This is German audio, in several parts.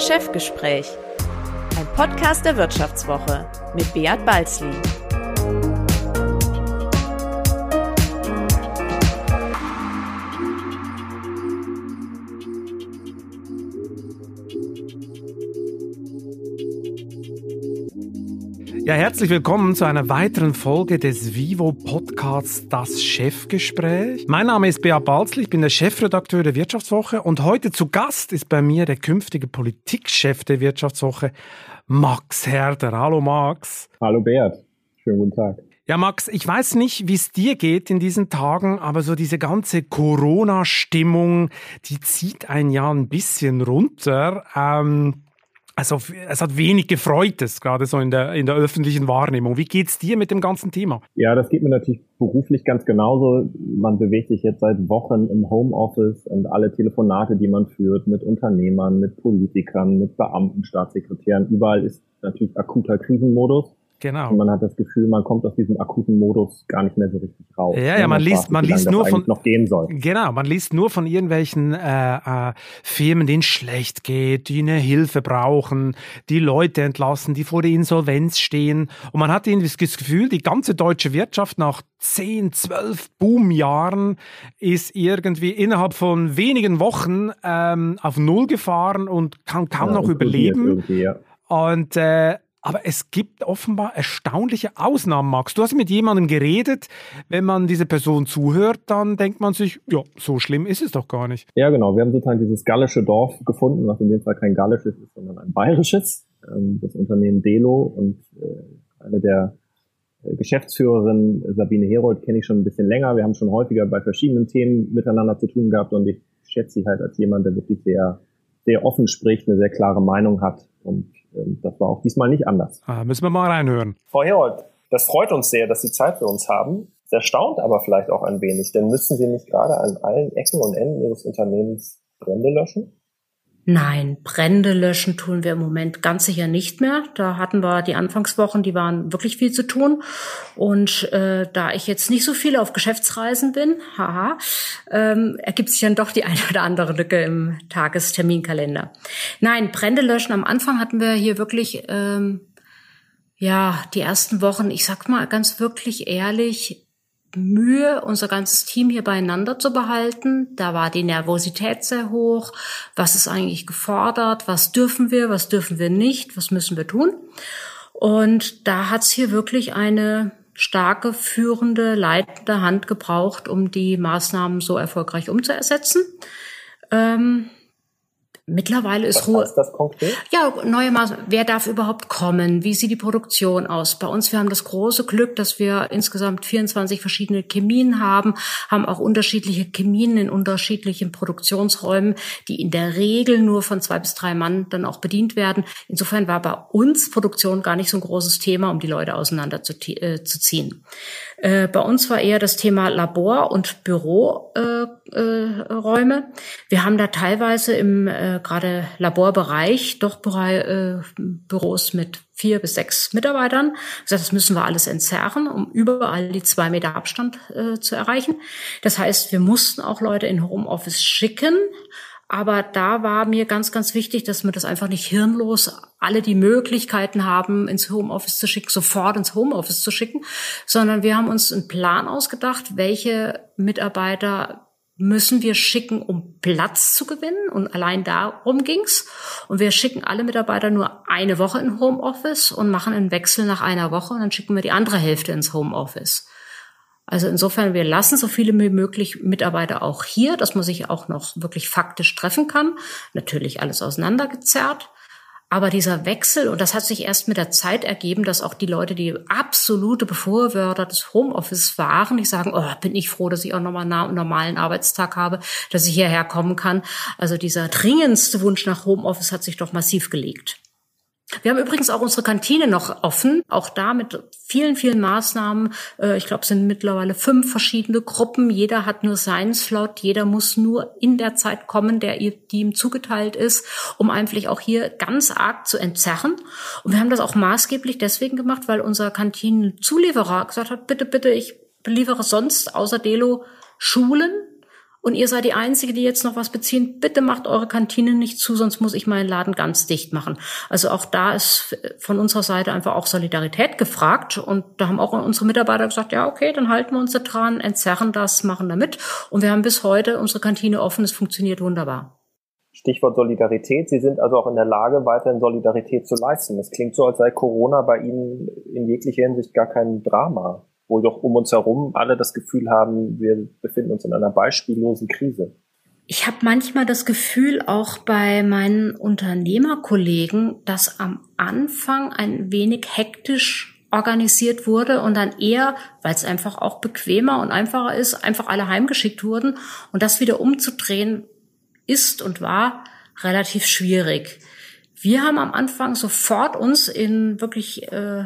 Chefgespräch, ein Podcast der Wirtschaftswoche mit Beat Balzli. Ja, herzlich willkommen zu einer weiteren Folge des Vivo Podcasts Das Chefgespräch. Mein Name ist Beat Balzli, ich bin der Chefredakteur der Wirtschaftswoche und heute zu Gast ist bei mir der künftige Politikchef der Wirtschaftswoche, Max Herder. Hallo Max. Hallo Beat, schönen guten Tag. Ja, Max, ich weiß nicht, wie es dir geht in diesen Tagen, aber so diese ganze Corona-Stimmung, die zieht ein Jahr ein bisschen runter. Ähm, also es hat wenig Gefreutes, gerade so in der, in der öffentlichen Wahrnehmung. Wie geht's dir mit dem ganzen Thema? Ja, das geht mir natürlich beruflich ganz genauso. Man bewegt sich jetzt seit Wochen im Homeoffice und alle Telefonate, die man führt mit Unternehmern, mit Politikern, mit Beamten, Staatssekretären, überall ist natürlich akuter Krisenmodus. Genau. Und man hat das Gefühl, man kommt aus diesem akuten Modus gar nicht mehr so richtig raus. Ja, ja, man liest, man liest nur von noch gehen soll. Genau, man liest nur von irgendwelchen äh, äh, Firmen, denen schlecht geht, die eine Hilfe brauchen, die Leute entlassen, die vor der Insolvenz stehen. Und man hat irgendwie das Gefühl, die ganze deutsche Wirtschaft nach 10, 12 Boomjahren ist irgendwie innerhalb von wenigen Wochen ähm, auf Null gefahren und kann kaum ja, noch überleben. Ja. Und äh, aber es gibt offenbar erstaunliche Ausnahmen, Max. Du hast mit jemandem geredet. Wenn man diese Person zuhört, dann denkt man sich, ja, so schlimm ist es doch gar nicht. Ja, genau. Wir haben sozusagen dieses gallische Dorf gefunden, was in dem Fall kein gallisches ist, sondern ein bayerisches. Ähm, das Unternehmen Delo und äh, eine der äh, Geschäftsführerin Sabine Herold kenne ich schon ein bisschen länger. Wir haben schon häufiger bei verschiedenen Themen miteinander zu tun gehabt und ich schätze sie halt als jemand, der wirklich sehr, sehr offen spricht, eine sehr klare Meinung hat und das war auch diesmal nicht anders. Ah, müssen wir mal reinhören. Frau Herold, das freut uns sehr, dass Sie Zeit für uns haben. Das erstaunt aber vielleicht auch ein wenig, denn müssen Sie nicht gerade an allen Ecken und Enden Ihres Unternehmens Brände löschen? Nein, Brände löschen tun wir im Moment ganz sicher nicht mehr. Da hatten wir die Anfangswochen, die waren wirklich viel zu tun. Und äh, da ich jetzt nicht so viel auf Geschäftsreisen bin, haha, ähm, ergibt sich dann doch die eine oder andere Lücke im Tagesterminkalender. Nein, Brände löschen. Am Anfang hatten wir hier wirklich ähm, ja die ersten Wochen, ich sag mal ganz wirklich ehrlich, Mühe, unser ganzes Team hier beieinander zu behalten. Da war die Nervosität sehr hoch. Was ist eigentlich gefordert? Was dürfen wir? Was dürfen wir nicht? Was müssen wir tun? Und da hat es hier wirklich eine starke, führende, leitende Hand gebraucht, um die Maßnahmen so erfolgreich umzusetzen. Ähm, Mittlerweile ist Was Ruhe. Heißt das konkret? Ja, neue Maßnahmen. Wer darf überhaupt kommen? Wie sieht die Produktion aus? Bei uns, wir haben das große Glück, dass wir insgesamt 24 verschiedene Chemien haben, haben auch unterschiedliche Chemien in unterschiedlichen Produktionsräumen, die in der Regel nur von zwei bis drei Mann dann auch bedient werden. Insofern war bei uns Produktion gar nicht so ein großes Thema, um die Leute auseinander zu, äh, zu ziehen. Äh, bei uns war eher das Thema Labor und Büroräume. Äh, äh, wir haben da teilweise im äh, gerade Laborbereich doch äh, Büros mit vier bis sechs Mitarbeitern. Das müssen wir alles entzerren, um überall die zwei Meter Abstand äh, zu erreichen. Das heißt, wir mussten auch Leute in Homeoffice schicken. Aber da war mir ganz, ganz wichtig, dass wir das einfach nicht hirnlos alle die Möglichkeiten haben, ins Homeoffice zu schicken, sofort ins Homeoffice zu schicken, sondern wir haben uns einen Plan ausgedacht, welche Mitarbeiter müssen wir schicken, um Platz zu gewinnen. Und allein darum ging's. Und wir schicken alle Mitarbeiter nur eine Woche in Homeoffice und machen einen Wechsel nach einer Woche und dann schicken wir die andere Hälfte ins Homeoffice. Also insofern, wir lassen so viele wie möglich Mitarbeiter auch hier, dass man sich auch noch wirklich faktisch treffen kann. Natürlich alles auseinandergezerrt. Aber dieser Wechsel, und das hat sich erst mit der Zeit ergeben, dass auch die Leute, die absolute Befürworter des Homeoffice waren, die sagen, oh, bin ich froh, dass ich auch nochmal einen normalen Arbeitstag habe, dass ich hierher kommen kann. Also dieser dringendste Wunsch nach Homeoffice hat sich doch massiv gelegt. Wir haben übrigens auch unsere Kantine noch offen, auch da mit vielen, vielen Maßnahmen. Äh, ich glaube, es sind mittlerweile fünf verschiedene Gruppen. Jeder hat nur seinen Slot. Jeder muss nur in der Zeit kommen, der die ihm zugeteilt ist, um einfach auch hier ganz arg zu entzerren. Und wir haben das auch maßgeblich deswegen gemacht, weil unser Kantinenzulieferer gesagt hat, bitte, bitte, ich beliefere sonst außer Delo Schulen, und ihr seid die Einzige, die jetzt noch was beziehen. Bitte macht eure Kantine nicht zu, sonst muss ich meinen Laden ganz dicht machen. Also auch da ist von unserer Seite einfach auch Solidarität gefragt. Und da haben auch unsere Mitarbeiter gesagt, ja, okay, dann halten wir uns da dran, entzerren das, machen damit. Und wir haben bis heute unsere Kantine offen. Es funktioniert wunderbar. Stichwort Solidarität. Sie sind also auch in der Lage, weiterhin Solidarität zu leisten. Es klingt so, als sei Corona bei Ihnen in jeglicher Hinsicht gar kein Drama wo doch um uns herum alle das Gefühl haben, wir befinden uns in einer beispiellosen Krise. Ich habe manchmal das Gefühl, auch bei meinen Unternehmerkollegen, dass am Anfang ein wenig hektisch organisiert wurde und dann eher, weil es einfach auch bequemer und einfacher ist, einfach alle heimgeschickt wurden. Und das wieder umzudrehen ist und war relativ schwierig. Wir haben am Anfang sofort uns in wirklich äh,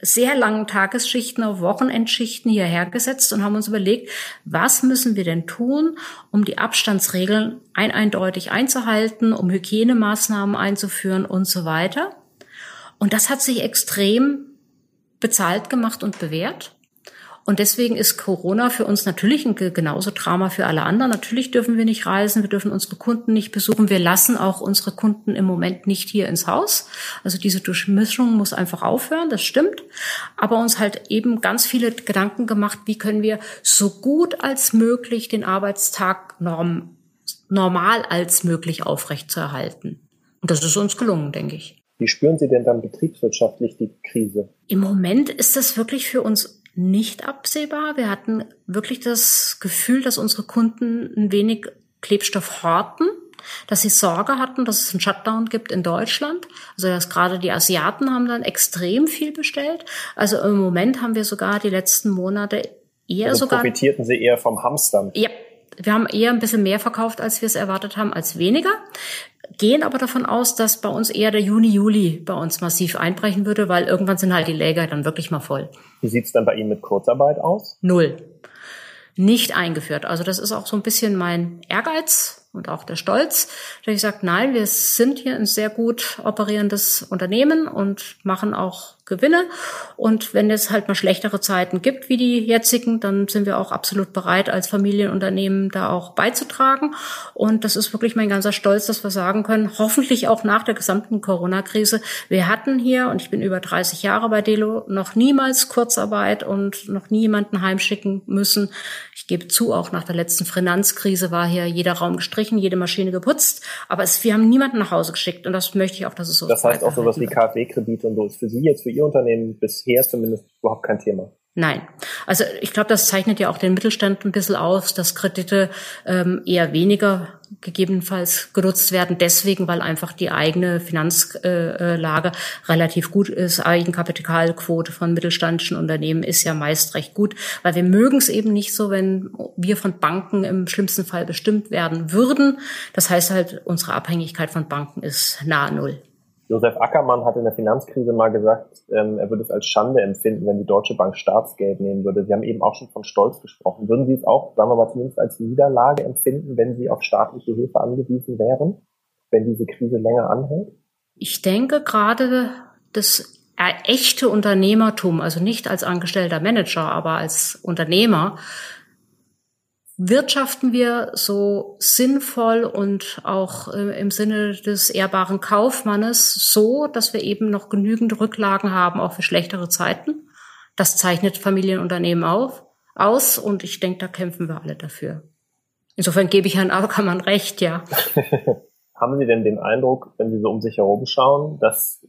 sehr langen Tagesschichten auf Wochenendschichten hierher gesetzt und haben uns überlegt, was müssen wir denn tun, um die Abstandsregeln ein eindeutig einzuhalten, um Hygienemaßnahmen einzuführen und so weiter. Und das hat sich extrem bezahlt gemacht und bewährt. Und deswegen ist Corona für uns natürlich ein genauso Drama für alle anderen. Natürlich dürfen wir nicht reisen, wir dürfen unsere Kunden nicht besuchen. Wir lassen auch unsere Kunden im Moment nicht hier ins Haus. Also diese Durchmischung muss einfach aufhören, das stimmt. Aber uns halt eben ganz viele Gedanken gemacht, wie können wir so gut als möglich den Arbeitstag norm, normal als möglich aufrechtzuerhalten. Und das ist uns gelungen, denke ich. Wie spüren Sie denn dann betriebswirtschaftlich die Krise? Im Moment ist das wirklich für uns nicht absehbar. Wir hatten wirklich das Gefühl, dass unsere Kunden ein wenig Klebstoff horten, dass sie Sorge hatten, dass es einen Shutdown gibt in Deutschland. Also dass gerade die Asiaten haben dann extrem viel bestellt. Also im Moment haben wir sogar die letzten Monate eher also sogar. Profitierten sie eher vom Hamstern? Ja, wir haben eher ein bisschen mehr verkauft, als wir es erwartet haben, als weniger gehen aber davon aus, dass bei uns eher der Juni, Juli bei uns massiv einbrechen würde, weil irgendwann sind halt die Läger dann wirklich mal voll. Wie sieht's dann bei Ihnen mit Kurzarbeit aus? Null. Nicht eingeführt. Also das ist auch so ein bisschen mein Ehrgeiz und auch der Stolz, dass ich sage, nein, wir sind hier ein sehr gut operierendes Unternehmen und machen auch Gewinne. Und wenn es halt mal schlechtere Zeiten gibt wie die jetzigen, dann sind wir auch absolut bereit, als Familienunternehmen da auch beizutragen. Und das ist wirklich mein ganzer Stolz, dass wir sagen können, hoffentlich auch nach der gesamten Corona-Krise. Wir hatten hier, und ich bin über 30 Jahre bei Delo, noch niemals Kurzarbeit und noch nie jemanden heimschicken müssen. Ich gebe zu, auch nach der letzten Finanzkrise war hier jeder Raum gestrichen, jede Maschine geputzt, aber es, wir haben niemanden nach Hause geschickt und das möchte ich auch, dass es so ist. Das heißt auch sowas wie KfW-Kredite und so ist für Sie jetzt, für Ihr Unternehmen bisher zumindest überhaupt kein Thema. Nein. Also ich glaube, das zeichnet ja auch den Mittelstand ein bisschen aus, dass Kredite ähm, eher weniger gegebenenfalls genutzt werden, deswegen, weil einfach die eigene Finanzlage äh, relativ gut ist. Eigenkapitalquote von mittelständischen Unternehmen ist ja meist recht gut, weil wir mögen es eben nicht so, wenn wir von Banken im schlimmsten Fall bestimmt werden würden. Das heißt halt, unsere Abhängigkeit von Banken ist nahe Null. Josef Ackermann hat in der Finanzkrise mal gesagt, ähm, er würde es als Schande empfinden, wenn die Deutsche Bank Staatsgeld nehmen würde. Sie haben eben auch schon von Stolz gesprochen. Würden Sie es auch, sagen wir mal, zumindest als Niederlage empfinden, wenn Sie auf staatliche Hilfe angewiesen wären, wenn diese Krise länger anhält? Ich denke gerade das echte Unternehmertum, also nicht als angestellter Manager, aber als Unternehmer, wirtschaften wir so sinnvoll und auch äh, im Sinne des ehrbaren Kaufmannes so, dass wir eben noch genügend Rücklagen haben, auch für schlechtere Zeiten. Das zeichnet Familienunternehmen auf, aus und ich denke, da kämpfen wir alle dafür. Insofern gebe ich Herrn Aukermann recht, ja. haben Sie denn den Eindruck, wenn Sie so um sich herum schauen, dass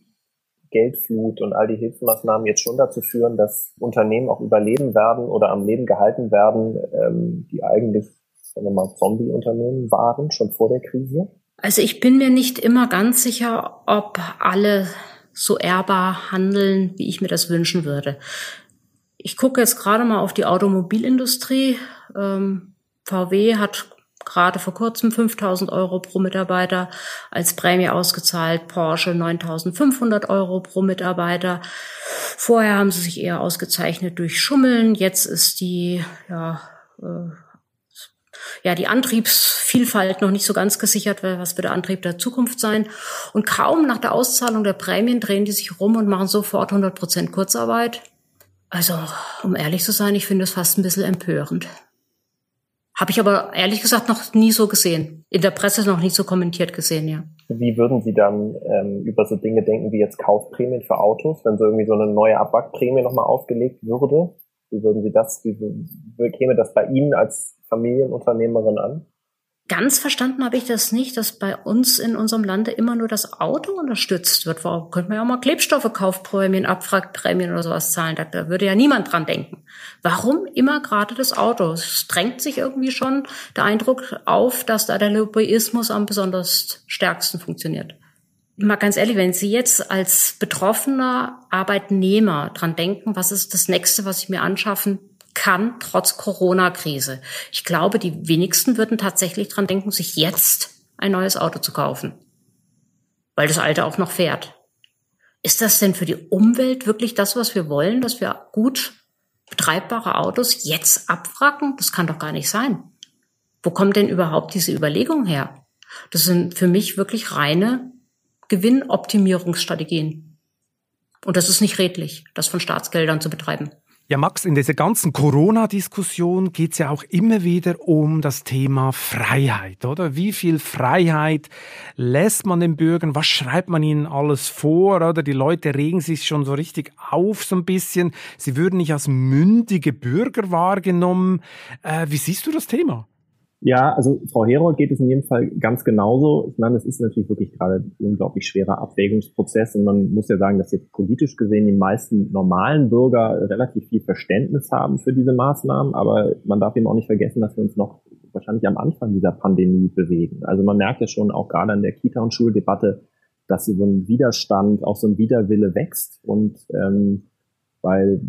Geldflut und all die Hilfsmaßnahmen jetzt schon dazu führen, dass Unternehmen auch überleben werden oder am Leben gehalten werden, ähm, die eigentlich, sagen wir mal, Zombie-Unternehmen waren, schon vor der Krise? Also ich bin mir nicht immer ganz sicher, ob alle so ehrbar handeln, wie ich mir das wünschen würde. Ich gucke jetzt gerade mal auf die Automobilindustrie. Ähm, VW hat gerade vor kurzem 5000 Euro pro Mitarbeiter als Prämie ausgezahlt, Porsche 9500 Euro pro Mitarbeiter. Vorher haben sie sich eher ausgezeichnet durch Schummeln. Jetzt ist die, ja, äh, ja, die Antriebsvielfalt noch nicht so ganz gesichert, was wird der Antrieb der Zukunft sein. Und kaum nach der Auszahlung der Prämien drehen die sich rum und machen sofort 100 Prozent Kurzarbeit. Also, um ehrlich zu sein, ich finde es fast ein bisschen empörend. Habe ich aber ehrlich gesagt noch nie so gesehen. In der Presse noch nicht so kommentiert gesehen, ja. Wie würden Sie dann ähm, über so Dinge denken wie jetzt Kaufprämien für Autos, wenn so irgendwie so eine neue Abwrackprämie nochmal aufgelegt würde? Wie würden Sie das, wie, wie käme das bei Ihnen als Familienunternehmerin an? Ganz verstanden habe ich das nicht, dass bei uns in unserem Lande immer nur das Auto unterstützt wird. Warum könnte man ja auch mal Klebstoffe, Kaufprämien, Abwrackprämien oder sowas zahlen? Da würde ja niemand dran denken. Warum immer gerade das Auto? Es drängt sich irgendwie schon der Eindruck auf, dass da der Lobbyismus am besonders stärksten funktioniert. Mal ganz ehrlich, wenn Sie jetzt als betroffener Arbeitnehmer dran denken, was ist das nächste, was ich mir anschaffen kann, trotz Corona-Krise. Ich glaube, die wenigsten würden tatsächlich dran denken, sich jetzt ein neues Auto zu kaufen, weil das alte auch noch fährt. Ist das denn für die Umwelt wirklich das, was wir wollen, dass wir gut betreibbare Autos jetzt abwracken? Das kann doch gar nicht sein. Wo kommt denn überhaupt diese Überlegung her? Das sind für mich wirklich reine Gewinnoptimierungsstrategien. Und das ist nicht redlich, das von Staatsgeldern zu betreiben. Ja, Max, in dieser ganzen Corona-Diskussion geht es ja auch immer wieder um das Thema Freiheit, oder? Wie viel Freiheit lässt man den Bürgern? Was schreibt man ihnen alles vor, oder? Die Leute regen sich schon so richtig auf, so ein bisschen. Sie würden nicht als mündige Bürger wahrgenommen. Äh, wie siehst du das Thema? Ja, also Frau Herold geht es in jedem Fall ganz genauso. Ich meine, es ist natürlich wirklich gerade ein unglaublich schwerer Abwägungsprozess und man muss ja sagen, dass jetzt politisch gesehen die meisten normalen Bürger relativ viel Verständnis haben für diese Maßnahmen, aber man darf eben auch nicht vergessen, dass wir uns noch wahrscheinlich am Anfang dieser Pandemie bewegen. Also man merkt ja schon auch gerade an der Kita- und Schuldebatte, dass so ein Widerstand, auch so ein Widerwille wächst und ähm, weil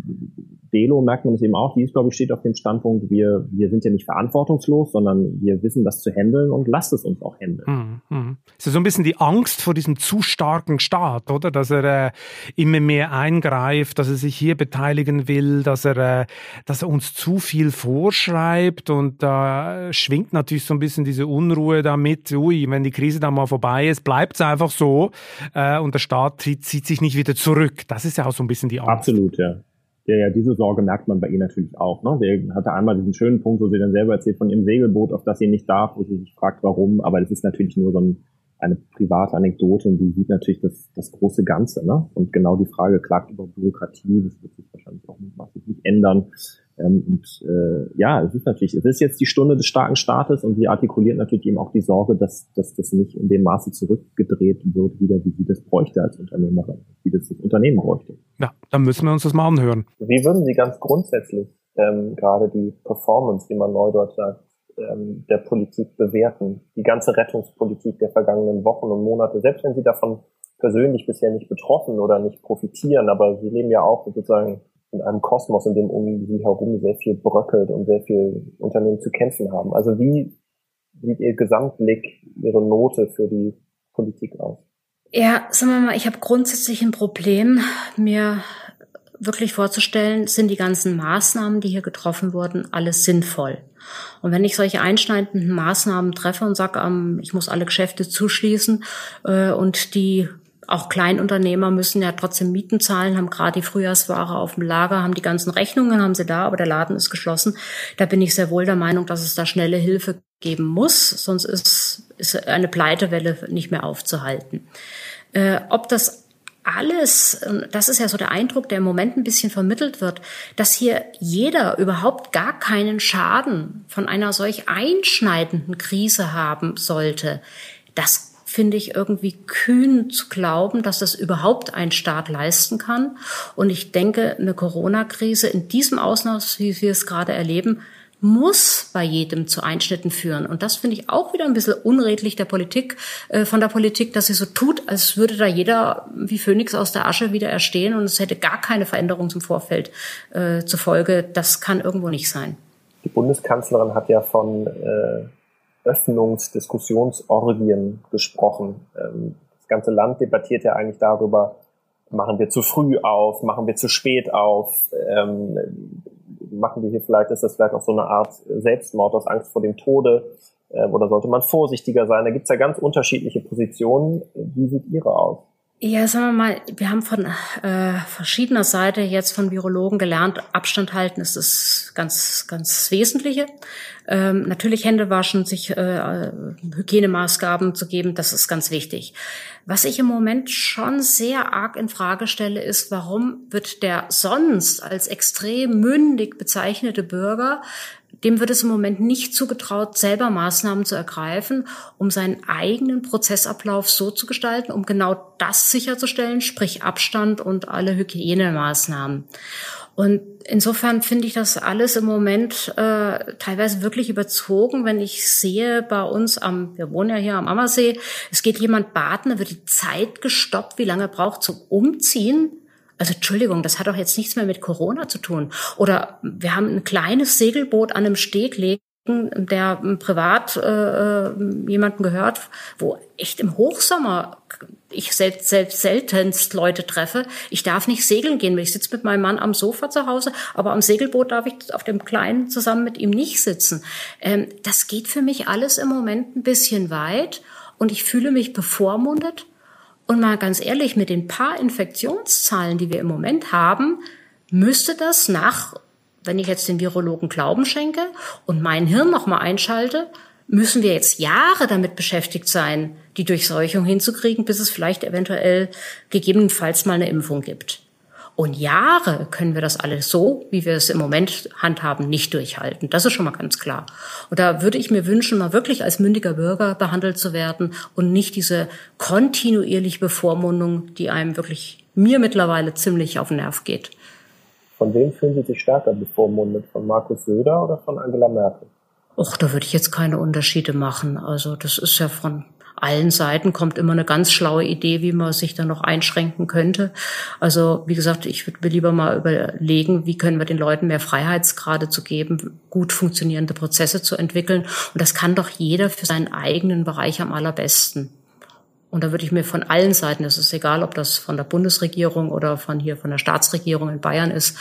Delo merkt man es eben auch, die ist, glaube ich, steht auf dem Standpunkt, wir, wir sind ja nicht verantwortungslos, sondern wir wissen das zu handeln und lasst es uns auch handeln. Hm, hm. Es ist so ein bisschen die Angst vor diesem zu starken Staat, oder? Dass er äh, immer mehr eingreift, dass er sich hier beteiligen will, dass er, äh, dass er uns zu viel vorschreibt und da äh, schwingt natürlich so ein bisschen diese Unruhe damit, ui, wenn die Krise dann mal vorbei ist, bleibt es einfach so äh, und der Staat zieht, zieht sich nicht wieder zurück. Das ist ja auch so ein bisschen die Angst. Absolut, ja ja, ja, diese Sorge merkt man bei ihr natürlich auch. Ne? Sie hatte einmal diesen schönen Punkt, wo sie dann selber erzählt von ihrem Segelboot, auf das sie nicht darf, wo sie sich fragt, warum. Aber das ist natürlich nur so ein, eine private Anekdote und die sieht natürlich das, das große Ganze. Ne? Und genau die Frage klagt über Bürokratie, das wird sich wahrscheinlich auch nicht, nicht ändern. Ähm, und äh, ja, es ist natürlich, es ist jetzt die Stunde des starken Staates und sie artikuliert natürlich eben auch die Sorge, dass, dass das nicht in dem Maße zurückgedreht wird, wieder wie sie das bräuchte als Unternehmerin, wie das das Unternehmen bräuchte. Ja, dann müssen wir uns das mal anhören. Wie würden Sie ganz grundsätzlich ähm, gerade die Performance, wie man neudeutsch sagt, ähm, der Politik bewerten? Die ganze Rettungspolitik der vergangenen Wochen und Monate, selbst wenn Sie davon persönlich bisher nicht betroffen oder nicht profitieren, aber Sie leben ja auch sozusagen in einem Kosmos, in dem um sie herum sehr viel bröckelt und sehr viel Unternehmen zu kämpfen haben. Also wie sieht Ihr Gesamtblick, Ihre Note für die Politik aus? Ja, sagen wir mal, ich habe grundsätzlich ein Problem, mir wirklich vorzustellen, sind die ganzen Maßnahmen, die hier getroffen wurden, alles sinnvoll. Und wenn ich solche einschneidenden Maßnahmen treffe und sage, ähm, ich muss alle Geschäfte zuschließen äh, und die auch Kleinunternehmer müssen ja trotzdem Mieten zahlen, haben gerade die Frühjahrsware auf dem Lager, haben die ganzen Rechnungen, haben sie da, aber der Laden ist geschlossen. Da bin ich sehr wohl der Meinung, dass es da schnelle Hilfe geben muss, sonst ist, ist eine Pleitewelle nicht mehr aufzuhalten. Äh, ob das alles, das ist ja so der Eindruck, der im Moment ein bisschen vermittelt wird, dass hier jeder überhaupt gar keinen Schaden von einer solch einschneidenden Krise haben sollte. Das finde ich irgendwie kühn zu glauben, dass das überhaupt ein Staat leisten kann. Und ich denke, eine Corona-Krise in diesem Ausmaß, wie wir es gerade erleben, muss bei jedem zu Einschnitten führen. Und das finde ich auch wieder ein bisschen unredlich der Politik, äh, von der Politik, dass sie so tut, als würde da jeder wie Phönix aus der Asche wieder erstehen und es hätte gar keine Veränderung zum Vorfeld äh, zur Folge. Das kann irgendwo nicht sein. Die Bundeskanzlerin hat ja von äh, Öffnungsdiskussionsorgien gesprochen. Ähm, das ganze Land debattiert ja eigentlich darüber, machen wir zu früh auf, machen wir zu spät auf, ähm, machen wir hier vielleicht, ist das vielleicht auch so eine Art Selbstmord aus Angst vor dem Tode äh, oder sollte man vorsichtiger sein? Da gibt es ja ganz unterschiedliche Positionen. Wie sieht Ihre aus? Ja, sagen wir mal, wir haben von äh, verschiedener Seite jetzt von Virologen gelernt, Abstand halten ist das ganz, ganz Wesentliche. Ähm, natürlich Hände waschen, sich äh, Hygienemaßgaben zu geben, das ist ganz wichtig. Was ich im Moment schon sehr arg in Frage stelle, ist, warum wird der sonst als extrem mündig bezeichnete Bürger dem wird es im Moment nicht zugetraut, selber Maßnahmen zu ergreifen, um seinen eigenen Prozessablauf so zu gestalten, um genau das sicherzustellen, sprich Abstand und alle Hygienemaßnahmen. Und insofern finde ich das alles im Moment äh, teilweise wirklich überzogen, wenn ich sehe bei uns am, wir wohnen ja hier am Ammersee, es geht jemand baden, da wird die Zeit gestoppt, wie lange er braucht zum Umziehen. Also Entschuldigung, das hat doch jetzt nichts mehr mit Corona zu tun. Oder wir haben ein kleines Segelboot an einem Steg legen, der privat äh, äh, jemanden gehört, wo echt im Hochsommer ich selbst, selbst seltenst Leute treffe. Ich darf nicht segeln gehen. Ich sitze mit meinem Mann am Sofa zu Hause, aber am Segelboot darf ich auf dem Kleinen zusammen mit ihm nicht sitzen. Ähm, das geht für mich alles im Moment ein bisschen weit und ich fühle mich bevormundet und mal ganz ehrlich, mit den paar Infektionszahlen, die wir im Moment haben, müsste das nach, wenn ich jetzt den Virologen Glauben schenke und mein Hirn nochmal einschalte, müssen wir jetzt Jahre damit beschäftigt sein, die Durchseuchung hinzukriegen, bis es vielleicht eventuell gegebenenfalls mal eine Impfung gibt. Und Jahre können wir das alles so, wie wir es im Moment handhaben, nicht durchhalten. Das ist schon mal ganz klar. Und da würde ich mir wünschen, mal wirklich als mündiger Bürger behandelt zu werden und nicht diese kontinuierliche Bevormundung, die einem wirklich mir mittlerweile ziemlich auf den Nerv geht. Von wem fühlen Sie sich stärker bevormundet? Von Markus Söder oder von Angela Merkel? Och, da würde ich jetzt keine Unterschiede machen. Also das ist ja von allen Seiten kommt immer eine ganz schlaue Idee, wie man sich da noch einschränken könnte. Also wie gesagt, ich würde mir lieber mal überlegen, wie können wir den Leuten mehr Freiheitsgrade zu geben, gut funktionierende Prozesse zu entwickeln. Und das kann doch jeder für seinen eigenen Bereich am allerbesten. Und da würde ich mir von allen Seiten, es ist egal, ob das von der Bundesregierung oder von hier von der Staatsregierung in Bayern ist,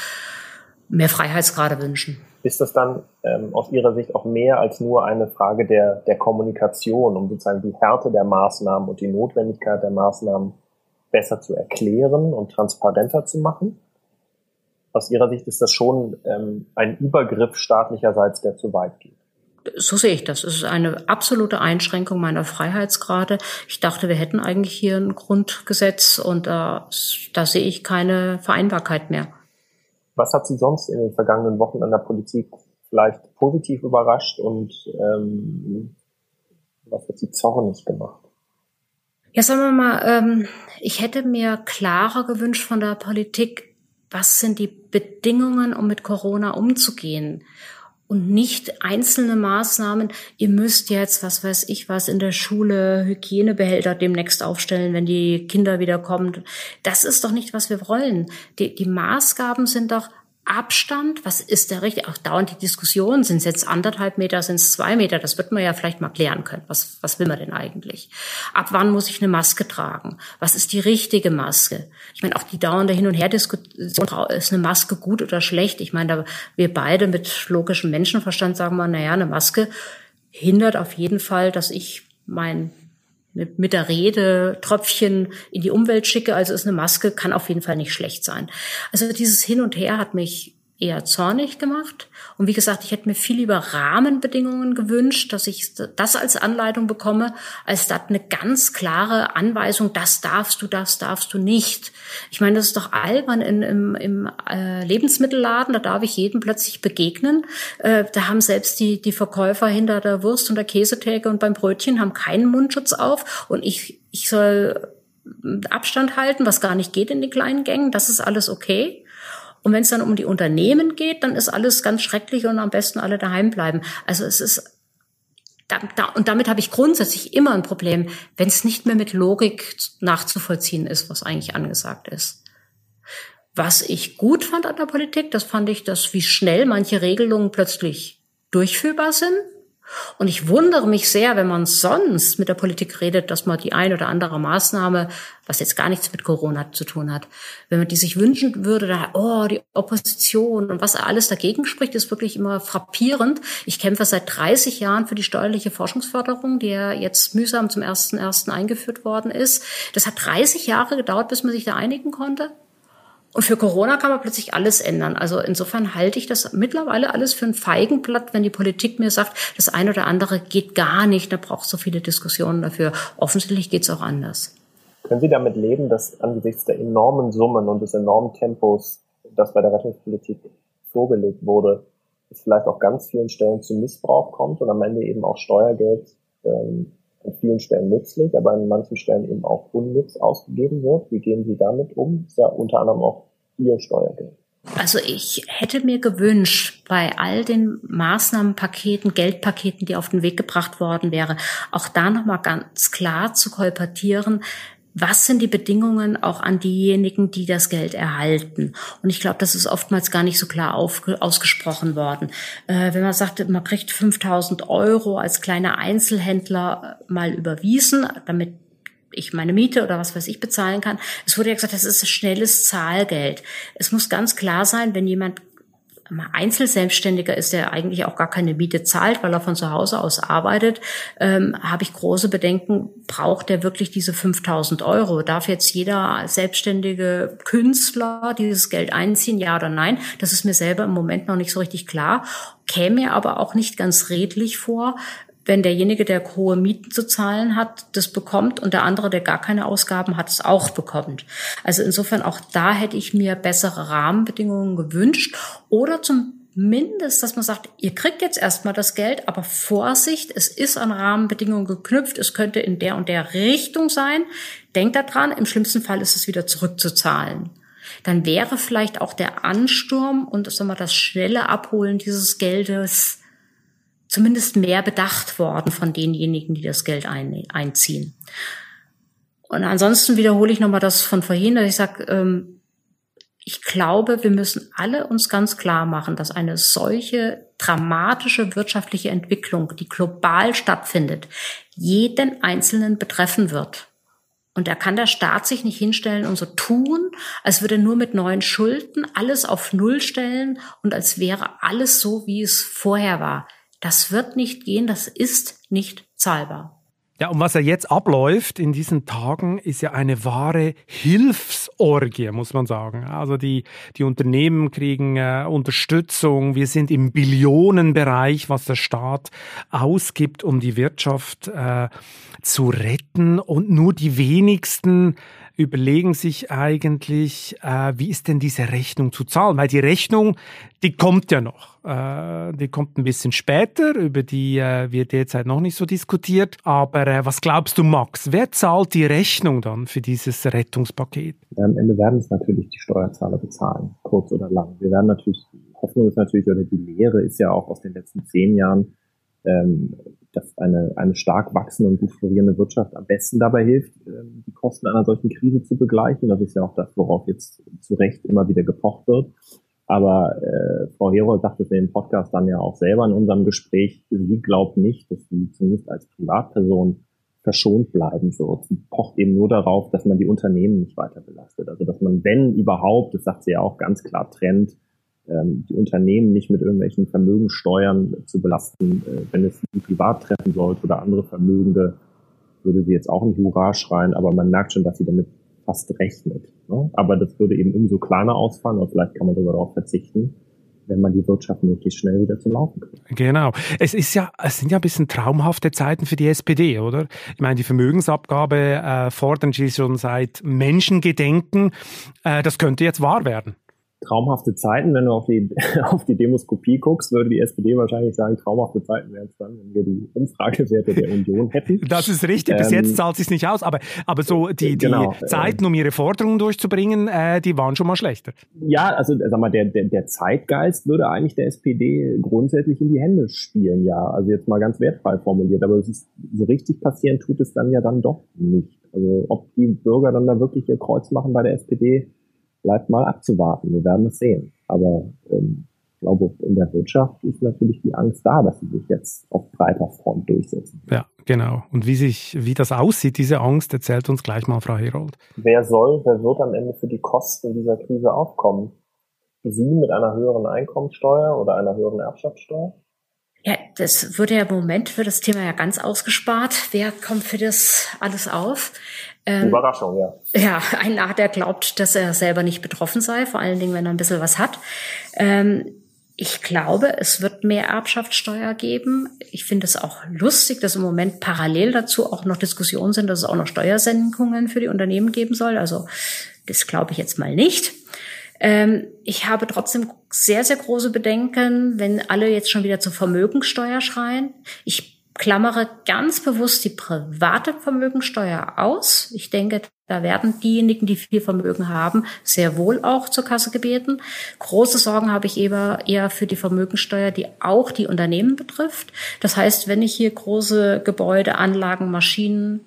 mehr Freiheitsgrade wünschen ist das dann ähm, aus Ihrer Sicht auch mehr als nur eine Frage der, der Kommunikation, um sozusagen die Härte der Maßnahmen und die Notwendigkeit der Maßnahmen besser zu erklären und transparenter zu machen? Aus Ihrer Sicht ist das schon ähm, ein Übergriff staatlicherseits, der zu weit geht. So sehe ich das. Es ist eine absolute Einschränkung meiner Freiheitsgrade. Ich dachte, wir hätten eigentlich hier ein Grundgesetz und äh, da sehe ich keine Vereinbarkeit mehr. Was hat Sie sonst in den vergangenen Wochen an der Politik vielleicht positiv überrascht und ähm, was hat Sie zornig gemacht? Ja, sagen wir mal, ähm, ich hätte mir klarer gewünscht von der Politik, was sind die Bedingungen, um mit Corona umzugehen und nicht einzelne Maßnahmen. Ihr müsst jetzt, was weiß ich was, in der Schule Hygienebehälter demnächst aufstellen, wenn die Kinder wieder kommen. Das ist doch nicht, was wir wollen. Die, die Maßgaben sind doch Abstand, was ist der richtig? Auch dauernd die Diskussion, sind es jetzt anderthalb Meter, sind es zwei Meter? Das wird man ja vielleicht mal klären können. Was, was will man denn eigentlich? Ab wann muss ich eine Maske tragen? Was ist die richtige Maske? Ich meine, auch die dauernde Hin- und Her-Diskussion, ist eine Maske gut oder schlecht? Ich meine, da wir beide mit logischem Menschenverstand sagen mal, na ja, eine Maske hindert auf jeden Fall, dass ich mein mit, mit der Rede Tröpfchen in die Umwelt schicke. Also ist eine Maske, kann auf jeden Fall nicht schlecht sein. Also dieses Hin und Her hat mich eher zornig gemacht. Und wie gesagt, ich hätte mir viel lieber Rahmenbedingungen gewünscht, dass ich das als Anleitung bekomme, als das eine ganz klare Anweisung, das darfst du, das darfst du nicht. Ich meine, das ist doch albern in, im, im äh, Lebensmittelladen, da darf ich jedem plötzlich begegnen. Äh, da haben selbst die, die Verkäufer hinter der Wurst und der Käsetheke und beim Brötchen haben keinen Mundschutz auf und ich, ich soll Abstand halten, was gar nicht geht in den kleinen Gängen. Das ist alles okay. Und wenn es dann um die Unternehmen geht, dann ist alles ganz schrecklich und am besten alle daheim bleiben. Also es ist da, da, und damit habe ich grundsätzlich immer ein Problem, wenn es nicht mehr mit Logik nachzuvollziehen ist, was eigentlich angesagt ist. Was ich gut fand an der Politik, das fand ich, dass wie schnell manche Regelungen plötzlich durchführbar sind. Und ich wundere mich sehr, wenn man sonst mit der Politik redet, dass man die ein oder andere Maßnahme, was jetzt gar nichts mit Corona zu tun hat, wenn man die sich wünschen würde, da, oh, die Opposition und was alles dagegen spricht, ist wirklich immer frappierend. Ich kämpfe seit 30 Jahren für die steuerliche Forschungsförderung, die ja jetzt mühsam zum ersten ersten eingeführt worden ist. Das hat 30 Jahre gedauert, bis man sich da einigen konnte. Und für Corona kann man plötzlich alles ändern. Also insofern halte ich das mittlerweile alles für ein Feigenblatt, wenn die Politik mir sagt, das eine oder andere geht gar nicht, da braucht es so viele Diskussionen dafür. Offensichtlich geht es auch anders. Können Sie damit leben, dass angesichts der enormen Summen und des enormen Tempos, das bei der Rettungspolitik vorgelegt wurde, es vielleicht auch ganz vielen Stellen zu Missbrauch kommt und am Ende eben auch Steuergeld ähm, an vielen Stellen nützlich, aber an manchen Stellen eben auch unnütz ausgegeben wird. Wie gehen Sie damit um? Ist ja unter anderem auch Ihr Steuergeld. Also ich hätte mir gewünscht, bei all den Maßnahmenpaketen, Geldpaketen, die auf den Weg gebracht worden wäre, auch da nochmal ganz klar zu kolportieren, was sind die Bedingungen auch an diejenigen, die das Geld erhalten? Und ich glaube, das ist oftmals gar nicht so klar ausgesprochen worden. Äh, wenn man sagt, man kriegt 5000 Euro als kleiner Einzelhändler mal überwiesen, damit ich meine Miete oder was weiß ich bezahlen kann. Es wurde ja gesagt, das ist schnelles Zahlgeld. Es muss ganz klar sein, wenn jemand Einzelselbstständiger ist, der eigentlich auch gar keine Miete zahlt, weil er von zu Hause aus arbeitet, ähm, habe ich große Bedenken, braucht er wirklich diese 5000 Euro? Darf jetzt jeder selbstständige Künstler dieses Geld einziehen, ja oder nein? Das ist mir selber im Moment noch nicht so richtig klar, käme aber auch nicht ganz redlich vor, wenn derjenige, der hohe Mieten zu zahlen hat, das bekommt und der andere, der gar keine Ausgaben hat, es auch bekommt. Also insofern auch da hätte ich mir bessere Rahmenbedingungen gewünscht oder zumindest, dass man sagt, ihr kriegt jetzt erstmal das Geld, aber Vorsicht, es ist an Rahmenbedingungen geknüpft, es könnte in der und der Richtung sein. Denkt daran, im schlimmsten Fall ist es wieder zurückzuzahlen dann wäre vielleicht auch der Ansturm und sagen wir, das schnelle Abholen dieses Geldes zumindest mehr bedacht worden von denjenigen, die das Geld ein, einziehen. Und ansonsten wiederhole ich nochmal das von vorhin, dass ich sage, ähm, ich glaube, wir müssen alle uns ganz klar machen, dass eine solche dramatische wirtschaftliche Entwicklung, die global stattfindet, jeden Einzelnen betreffen wird. Und da kann der Staat sich nicht hinstellen und so tun, als würde nur mit neuen Schulden alles auf Null stellen und als wäre alles so, wie es vorher war. Das wird nicht gehen, das ist nicht zahlbar. Ja, und was ja jetzt abläuft in diesen Tagen, ist ja eine wahre Hilfsorgie, muss man sagen. Also die, die Unternehmen kriegen äh, Unterstützung. Wir sind im Billionenbereich, was der Staat ausgibt, um die Wirtschaft äh, zu retten. Und nur die wenigsten überlegen sich eigentlich, äh, wie ist denn diese Rechnung zu zahlen? Weil die Rechnung, die kommt ja noch. Äh, die kommt ein bisschen später, über die äh, wird derzeit noch nicht so diskutiert. Aber äh, was glaubst du, Max? Wer zahlt die Rechnung dann für dieses Rettungspaket? Am Ende werden es natürlich die Steuerzahler bezahlen, kurz oder lang. Wir werden natürlich, Hoffnung ist natürlich, oder die Lehre ist ja auch aus den letzten zehn Jahren, ähm, dass eine, eine stark wachsende und gut florierende Wirtschaft am besten dabei hilft, ähm, die Kosten einer solchen Krise zu begleichen. Das ist ja auch das, worauf jetzt zu Recht immer wieder gepocht wird. Aber äh, Frau Herold sagte es in dem Podcast dann ja auch selber in unserem Gespräch, sie glaubt nicht, dass sie zumindest als Privatperson verschont bleiben wird. Sie pocht eben nur darauf, dass man die Unternehmen nicht weiter belastet. Also dass man, wenn überhaupt, das sagt sie ja auch ganz klar, trennt, die Unternehmen nicht mit irgendwelchen Vermögenssteuern zu belasten. Äh, wenn es sie privat treffen sollte oder andere Vermögende, würde sie jetzt auch nicht Hurra schreien, aber man merkt schon, dass sie damit fast rechnet. Ne? Aber das würde eben umso kleiner ausfallen und vielleicht kann man sogar darauf verzichten wenn man die Wirtschaft möglichst schnell wieder zum Laufen kriegt. Genau. Es ist ja, es sind ja ein bisschen traumhafte Zeiten für die SPD, oder? Ich meine, die Vermögensabgabe äh, fordern sie schon seit Menschengedenken. Äh, das könnte jetzt wahr werden traumhafte Zeiten. Wenn du auf die, auf die Demoskopie guckst, würde die SPD wahrscheinlich sagen, traumhafte Zeiten wären es dann, wenn wir die Umfragewerte der Union hätten. Das ist richtig. Bis ähm, jetzt zahlt es sich nicht aus. Aber, aber so die, die genau, Zeiten, um ihre Forderungen durchzubringen, äh, die waren schon mal schlechter. Ja, also sag mal, der, der, der Zeitgeist würde eigentlich der SPD grundsätzlich in die Hände spielen, ja. Also jetzt mal ganz wertfrei formuliert. Aber es ist, so richtig passieren tut es dann ja dann doch nicht. Also ob die Bürger dann da wirklich ihr Kreuz machen bei der SPD, bleibt mal abzuwarten. Wir werden es sehen. Aber ähm, Ich glaube, in der Wirtschaft ist natürlich die Angst da, dass sie sich jetzt auf breiter Front durchsetzen. Ja, genau. Und wie sich, wie das aussieht, diese Angst, erzählt uns gleich mal Frau Herold. Wer soll, wer wird am Ende für die Kosten dieser Krise aufkommen? Sie mit einer höheren Einkommensteuer oder einer höheren Erbschaftssteuer? Ja, das würde ja im Moment für das Thema ja ganz ausgespart. Wer kommt für das alles auf? Ähm, Überraschung, ja. Ja, ein Narr, der glaubt, dass er selber nicht betroffen sei, vor allen Dingen, wenn er ein bisschen was hat. Ähm, ich glaube, es wird mehr Erbschaftssteuer geben. Ich finde es auch lustig, dass im Moment parallel dazu auch noch Diskussionen sind, dass es auch noch Steuersenkungen für die Unternehmen geben soll. Also das glaube ich jetzt mal nicht. Ähm, ich habe trotzdem sehr, sehr große Bedenken, wenn alle jetzt schon wieder zur Vermögensteuer schreien. Ich klammere ganz bewusst die private Vermögensteuer aus. Ich denke, da werden diejenigen, die viel Vermögen haben, sehr wohl auch zur Kasse gebeten. Große Sorgen habe ich eher, für die Vermögensteuer, die auch die Unternehmen betrifft. Das heißt, wenn ich hier große Gebäude, Anlagen, Maschinen,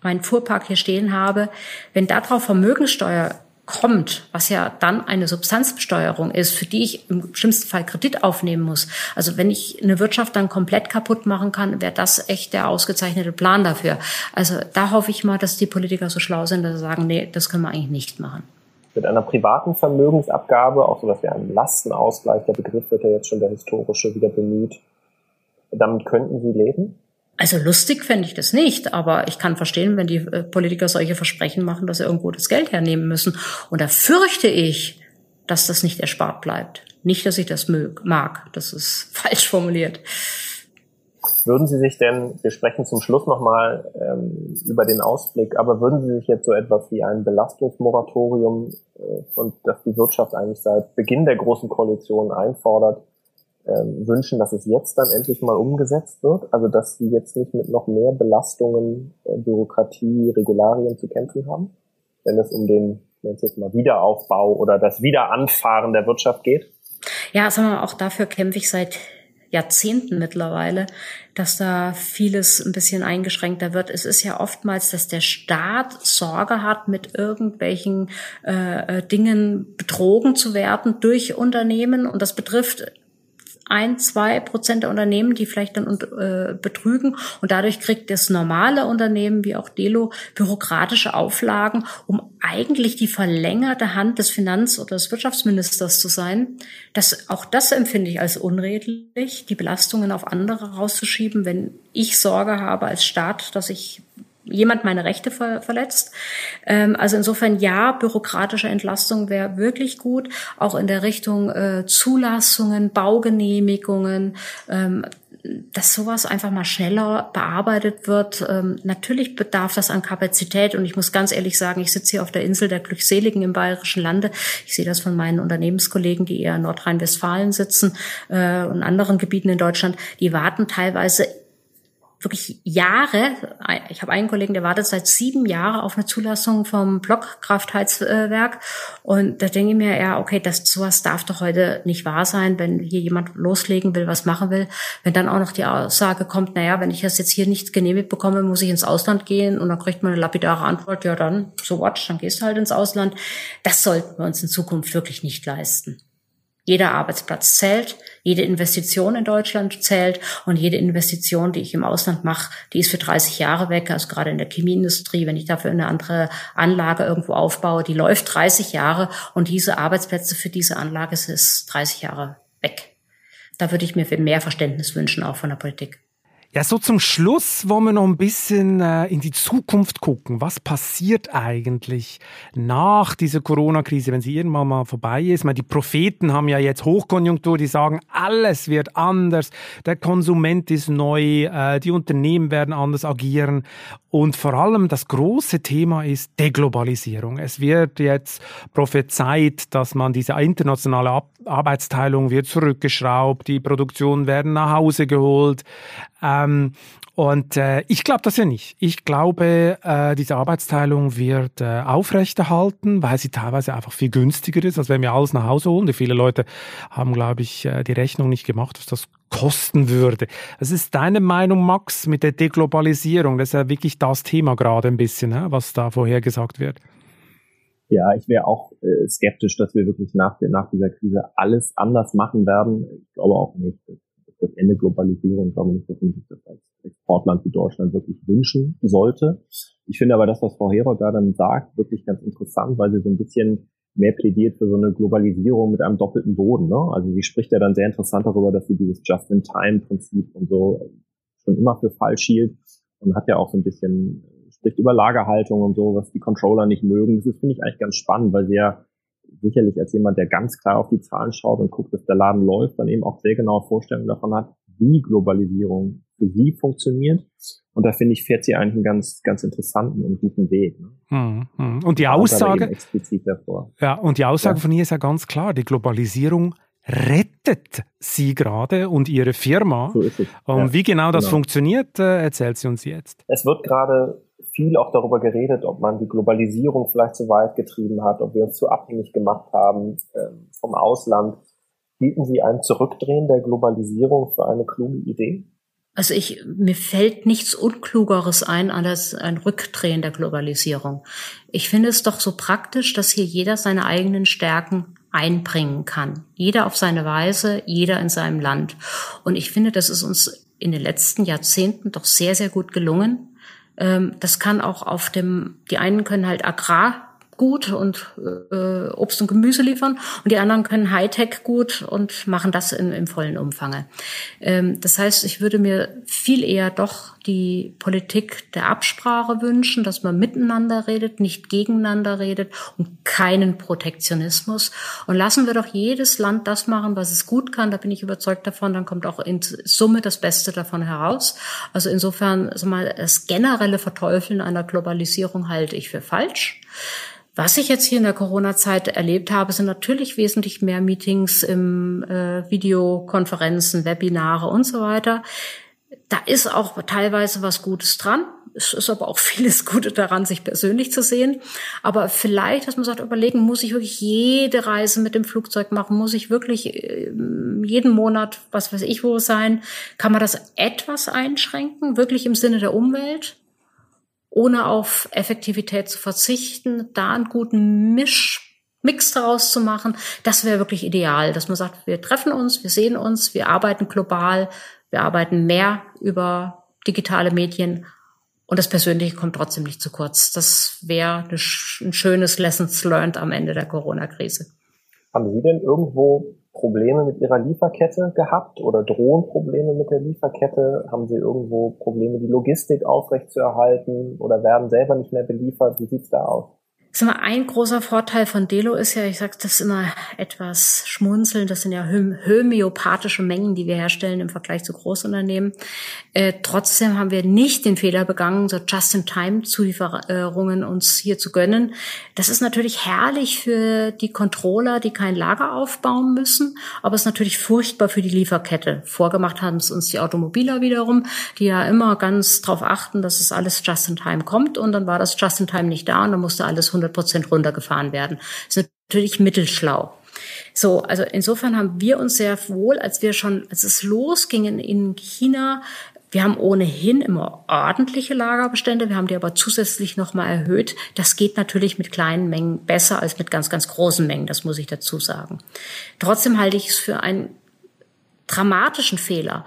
meinen Fuhrpark hier stehen habe, wenn darauf Vermögensteuer kommt, was ja dann eine Substanzbesteuerung ist, für die ich im schlimmsten Fall Kredit aufnehmen muss. Also wenn ich eine Wirtschaft dann komplett kaputt machen kann, wäre das echt der ausgezeichnete Plan dafür. Also da hoffe ich mal, dass die Politiker so schlau sind, dass sie sagen, nee, das können wir eigentlich nicht machen. Mit einer privaten Vermögensabgabe, auch so was wie ein Lastenausgleich, der Begriff wird ja jetzt schon der historische wieder bemüht, damit könnten Sie leben? Also lustig fände ich das nicht, aber ich kann verstehen, wenn die äh, Politiker solche Versprechen machen, dass sie irgendwo das Geld hernehmen müssen. Und da fürchte ich, dass das nicht erspart bleibt. Nicht, dass ich das mag, das ist falsch formuliert. Würden Sie sich denn, wir sprechen zum Schluss nochmal ähm, über den Ausblick, aber würden Sie sich jetzt so etwas wie ein Belastungsmoratorium, äh, und das die Wirtschaft eigentlich seit Beginn der Großen Koalition einfordert, ähm, wünschen, dass es jetzt dann endlich mal umgesetzt wird, also dass sie jetzt nicht mit noch mehr Belastungen, äh, Bürokratie, Regularien zu kämpfen haben, wenn es um den jetzt jetzt mal Wiederaufbau oder das Wiederanfahren der Wirtschaft geht? Ja, sagen wir mal, auch dafür kämpfe ich seit Jahrzehnten mittlerweile, dass da vieles ein bisschen eingeschränkter wird. Es ist ja oftmals, dass der Staat Sorge hat, mit irgendwelchen äh, äh Dingen betrogen zu werden durch Unternehmen. Und das betrifft ein, zwei Prozent der Unternehmen, die vielleicht dann äh, betrügen. Und dadurch kriegt das normale Unternehmen wie auch Delo bürokratische Auflagen, um eigentlich die verlängerte Hand des Finanz- oder des Wirtschaftsministers zu sein. Das, auch das empfinde ich als unredlich, die Belastungen auf andere rauszuschieben, wenn ich Sorge habe als Staat, dass ich jemand meine Rechte ver verletzt. Ähm, also insofern ja, bürokratische Entlastung wäre wirklich gut, auch in der Richtung äh, Zulassungen, Baugenehmigungen. Ähm, dass sowas einfach mal schneller bearbeitet wird. Ähm, natürlich bedarf das an Kapazität und ich muss ganz ehrlich sagen, ich sitze hier auf der Insel der Glückseligen im Bayerischen Lande. Ich sehe das von meinen Unternehmenskollegen, die eher in Nordrhein-Westfalen sitzen äh, und anderen Gebieten in Deutschland. Die warten teilweise wirklich Jahre, ich habe einen Kollegen, der wartet seit sieben Jahren auf eine Zulassung vom Blockkraftheizwerk und da denke ich mir, ja, okay, das sowas darf doch heute nicht wahr sein, wenn hier jemand loslegen will, was machen will, wenn dann auch noch die Aussage kommt, naja, wenn ich das jetzt hier nicht genehmigt bekomme, muss ich ins Ausland gehen und dann kriegt man eine lapidare Antwort, ja dann, so what, dann gehst du halt ins Ausland. Das sollten wir uns in Zukunft wirklich nicht leisten. Jeder Arbeitsplatz zählt, jede Investition in Deutschland zählt und jede Investition, die ich im Ausland mache, die ist für 30 Jahre weg. Also gerade in der Chemieindustrie, wenn ich dafür eine andere Anlage irgendwo aufbaue, die läuft 30 Jahre und diese Arbeitsplätze für diese Anlage ist 30 Jahre weg. Da würde ich mir mehr Verständnis wünschen, auch von der Politik. Ja, so zum Schluss wollen wir noch ein bisschen äh, in die Zukunft gucken. Was passiert eigentlich nach dieser Corona-Krise, wenn sie irgendwann mal vorbei ist? meine, die Propheten haben ja jetzt Hochkonjunktur, die sagen, alles wird anders, der Konsument ist neu, äh, die Unternehmen werden anders agieren. Und vor allem das große Thema ist Deglobalisierung. Es wird jetzt prophezeit, dass man diese internationale Ab Arbeitsteilung wird zurückgeschraubt, die Produktionen werden nach Hause geholt. Ähm, und äh, ich glaube das ja nicht. Ich glaube, äh, diese Arbeitsteilung wird äh, aufrechterhalten, weil sie teilweise einfach viel günstiger ist, als wenn wir alles nach Hause holen. Die viele Leute haben, glaube ich, äh, die Rechnung nicht gemacht, was das kosten würde. Was ist deine Meinung, Max, mit der Deglobalisierung? Das ist ja wirklich das Thema gerade ein bisschen, was da vorher gesagt wird. Ja, ich wäre auch äh, skeptisch, dass wir wirklich nach, nach dieser Krise alles anders machen werden. Ich glaube auch nicht. Das, das Ende Globalisierung, ich glaube nicht, dass man sich das als Exportland wie Deutschland wirklich wünschen sollte. Ich finde aber das, was Frau Herold da dann sagt, wirklich ganz interessant, weil sie so ein bisschen mehr plädiert für so eine Globalisierung mit einem doppelten Boden. Ne? Also sie spricht ja dann sehr interessant darüber, dass sie dieses Just-in-Time-Prinzip und so schon immer für falsch hielt und hat ja auch so ein bisschen, spricht über Lagerhaltung und so, was die Controller nicht mögen. Das finde ich eigentlich ganz spannend, weil sie ja sicherlich als jemand, der ganz klar auf die Zahlen schaut und guckt, dass der Laden läuft, dann eben auch sehr genaue Vorstellungen davon hat, wie Globalisierung für sie funktioniert. Und da finde ich, fährt sie eigentlich einen ganz, ganz interessanten und guten Weg. Ne? Hm, hm. Und die Aussage, ja, und die Aussage ja. von ihr ist ja ganz klar, die Globalisierung rettet sie gerade und ihre Firma. So ist es. Und ja, wie genau das genau. funktioniert, äh, erzählt sie uns jetzt. Es wird gerade viel auch darüber geredet, ob man die Globalisierung vielleicht zu weit getrieben hat, ob wir uns zu abhängig gemacht haben äh, vom Ausland. Bieten Sie ein Zurückdrehen der Globalisierung für eine kluge Idee? Also ich, mir fällt nichts Unklugeres ein als ein Rückdrehen der Globalisierung. Ich finde es doch so praktisch, dass hier jeder seine eigenen Stärken einbringen kann. Jeder auf seine Weise, jeder in seinem Land. Und ich finde, das ist uns in den letzten Jahrzehnten doch sehr, sehr gut gelungen. Ähm, das kann auch auf dem, die einen können halt Agrar gut und äh, Obst und Gemüse liefern und die anderen können Hightech gut und machen das in, im vollen Umfange. Ähm, das heißt, ich würde mir viel eher doch die Politik der Absprache wünschen, dass man miteinander redet, nicht gegeneinander redet und keinen Protektionismus. Und lassen wir doch jedes Land das machen, was es gut kann. Da bin ich überzeugt davon. Dann kommt auch in Summe das Beste davon heraus. Also insofern, also mal, das generelle Verteufeln einer Globalisierung halte ich für falsch. Was ich jetzt hier in der Corona-Zeit erlebt habe, sind natürlich wesentlich mehr Meetings im äh, Videokonferenzen, Webinare und so weiter. Da ist auch teilweise was Gutes dran. Es ist aber auch vieles Gute daran, sich persönlich zu sehen. Aber vielleicht, dass man sagt, überlegen, muss ich wirklich jede Reise mit dem Flugzeug machen? Muss ich wirklich äh, jeden Monat, was weiß ich wo sein? Kann man das etwas einschränken? Wirklich im Sinne der Umwelt? Ohne auf Effektivität zu verzichten, da einen guten Misch Mix daraus zu machen, das wäre wirklich ideal, dass man sagt, wir treffen uns, wir sehen uns, wir arbeiten global, wir arbeiten mehr über digitale Medien und das Persönliche kommt trotzdem nicht zu kurz. Das wäre ein schönes Lessons learned am Ende der Corona-Krise. Haben Sie denn irgendwo Probleme mit Ihrer Lieferkette gehabt oder drohen Probleme mit der Lieferkette? Haben Sie irgendwo Probleme, die Logistik aufrechtzuerhalten oder werden selber nicht mehr beliefert? Wie sieht's da aus? Sag mal, ein großer Vorteil von Delo ist ja, ich sage das immer etwas schmunzeln, das sind ja homöopathische Mengen, die wir herstellen im Vergleich zu Großunternehmen. Äh, trotzdem haben wir nicht den Fehler begangen, so Just-in-Time-Zulieferungen uns hier zu gönnen. Das ist natürlich herrlich für die Controller, die kein Lager aufbauen müssen, aber es ist natürlich furchtbar für die Lieferkette. Vorgemacht haben es uns die Automobiler wiederum, die ja immer ganz darauf achten, dass es alles Just-in-Time kommt und dann war das Just-in-Time nicht da und dann musste alles 100 Prozent runtergefahren werden. Das ist natürlich mittelschlau. So, also insofern haben wir uns sehr wohl, als wir schon, als es losging in China, wir haben ohnehin immer ordentliche Lagerbestände, wir haben die aber zusätzlich nochmal erhöht. Das geht natürlich mit kleinen Mengen besser als mit ganz, ganz großen Mengen, das muss ich dazu sagen. Trotzdem halte ich es für einen dramatischen Fehler,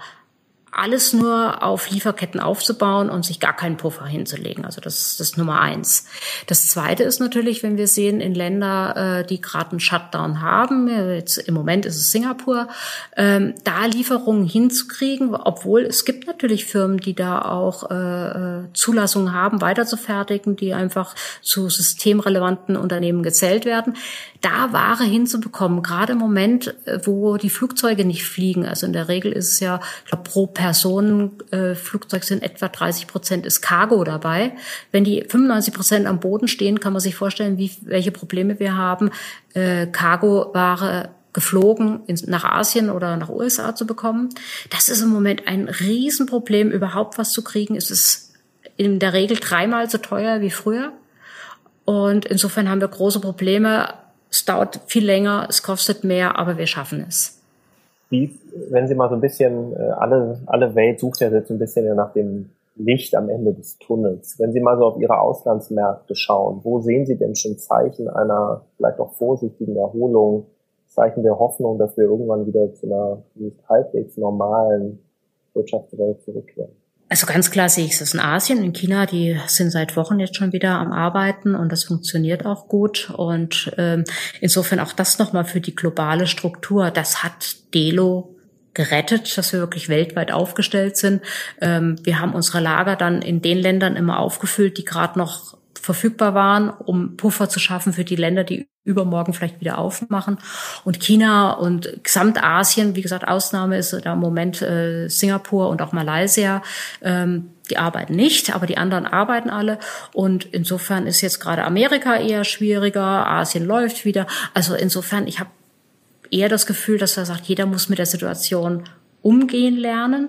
alles nur auf Lieferketten aufzubauen und sich gar keinen Puffer hinzulegen. Also das, ist das Nummer eins. Das zweite ist natürlich, wenn wir sehen, in Länder, äh, die gerade einen Shutdown haben, jetzt im Moment ist es Singapur, ähm, da Lieferungen hinzukriegen, obwohl es gibt natürlich Firmen, die da auch äh, äh Zulassungen haben, weiterzufertigen, die einfach zu systemrelevanten Unternehmen gezählt werden da Ware hinzubekommen, gerade im Moment, äh, wo die Flugzeuge nicht fliegen. Also in der Regel ist es ja, ich glaube, pro Person äh, sind etwa 30 Prozent ist Cargo dabei. Wenn die 95 Prozent am Boden stehen, kann man sich vorstellen, wie, welche Probleme wir haben, äh, Cargo-Ware geflogen ins, nach Asien oder nach USA zu bekommen. Das ist im Moment ein Riesenproblem, überhaupt was zu kriegen. Es ist in der Regel dreimal so teuer wie früher. Und insofern haben wir große Probleme, es dauert viel länger, es kostet mehr, aber wir schaffen es. Wie, wenn Sie mal so ein bisschen, äh, alle, alle Welt sucht ja jetzt ein bisschen nach dem Licht am Ende des Tunnels. Wenn Sie mal so auf Ihre Auslandsmärkte schauen, wo sehen Sie denn schon Zeichen einer vielleicht auch vorsichtigen Erholung, Zeichen der Hoffnung, dass wir irgendwann wieder zu einer halbwegs normalen Wirtschaftswelt zurückkehren? Also ganz klar sehe ich es in Asien, in China, die sind seit Wochen jetzt schon wieder am Arbeiten und das funktioniert auch gut. Und ähm, insofern auch das nochmal für die globale Struktur. Das hat Delo gerettet, dass wir wirklich weltweit aufgestellt sind. Ähm, wir haben unsere Lager dann in den Ländern immer aufgefüllt, die gerade noch verfügbar waren, um Puffer zu schaffen für die Länder, die übermorgen vielleicht wieder aufmachen. Und China und Gesamtasien, wie gesagt, Ausnahme ist da im Moment äh, Singapur und auch Malaysia. Ähm, die arbeiten nicht, aber die anderen arbeiten alle. Und insofern ist jetzt gerade Amerika eher schwieriger, Asien läuft wieder. Also insofern, ich habe eher das Gefühl, dass er sagt, jeder muss mit der Situation umgehen lernen.